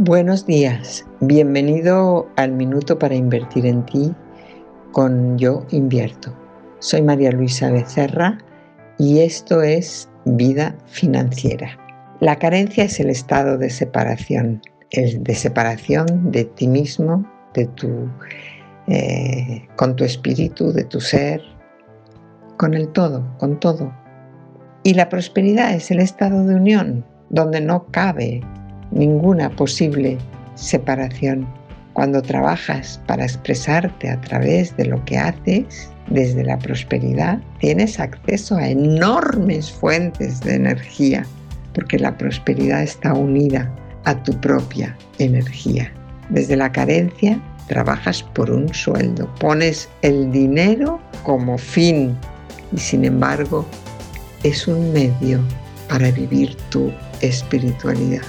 Buenos días, bienvenido al Minuto para Invertir en Ti con Yo Invierto. Soy María Luisa Becerra y esto es Vida Financiera. La carencia es el estado de separación, el de separación de ti mismo, de tu, eh, con tu espíritu, de tu ser, con el todo, con todo. Y la prosperidad es el estado de unión, donde no cabe ninguna posible separación. Cuando trabajas para expresarte a través de lo que haces, desde la prosperidad, tienes acceso a enormes fuentes de energía, porque la prosperidad está unida a tu propia energía. Desde la carencia, trabajas por un sueldo, pones el dinero como fin y sin embargo es un medio para vivir tu espiritualidad.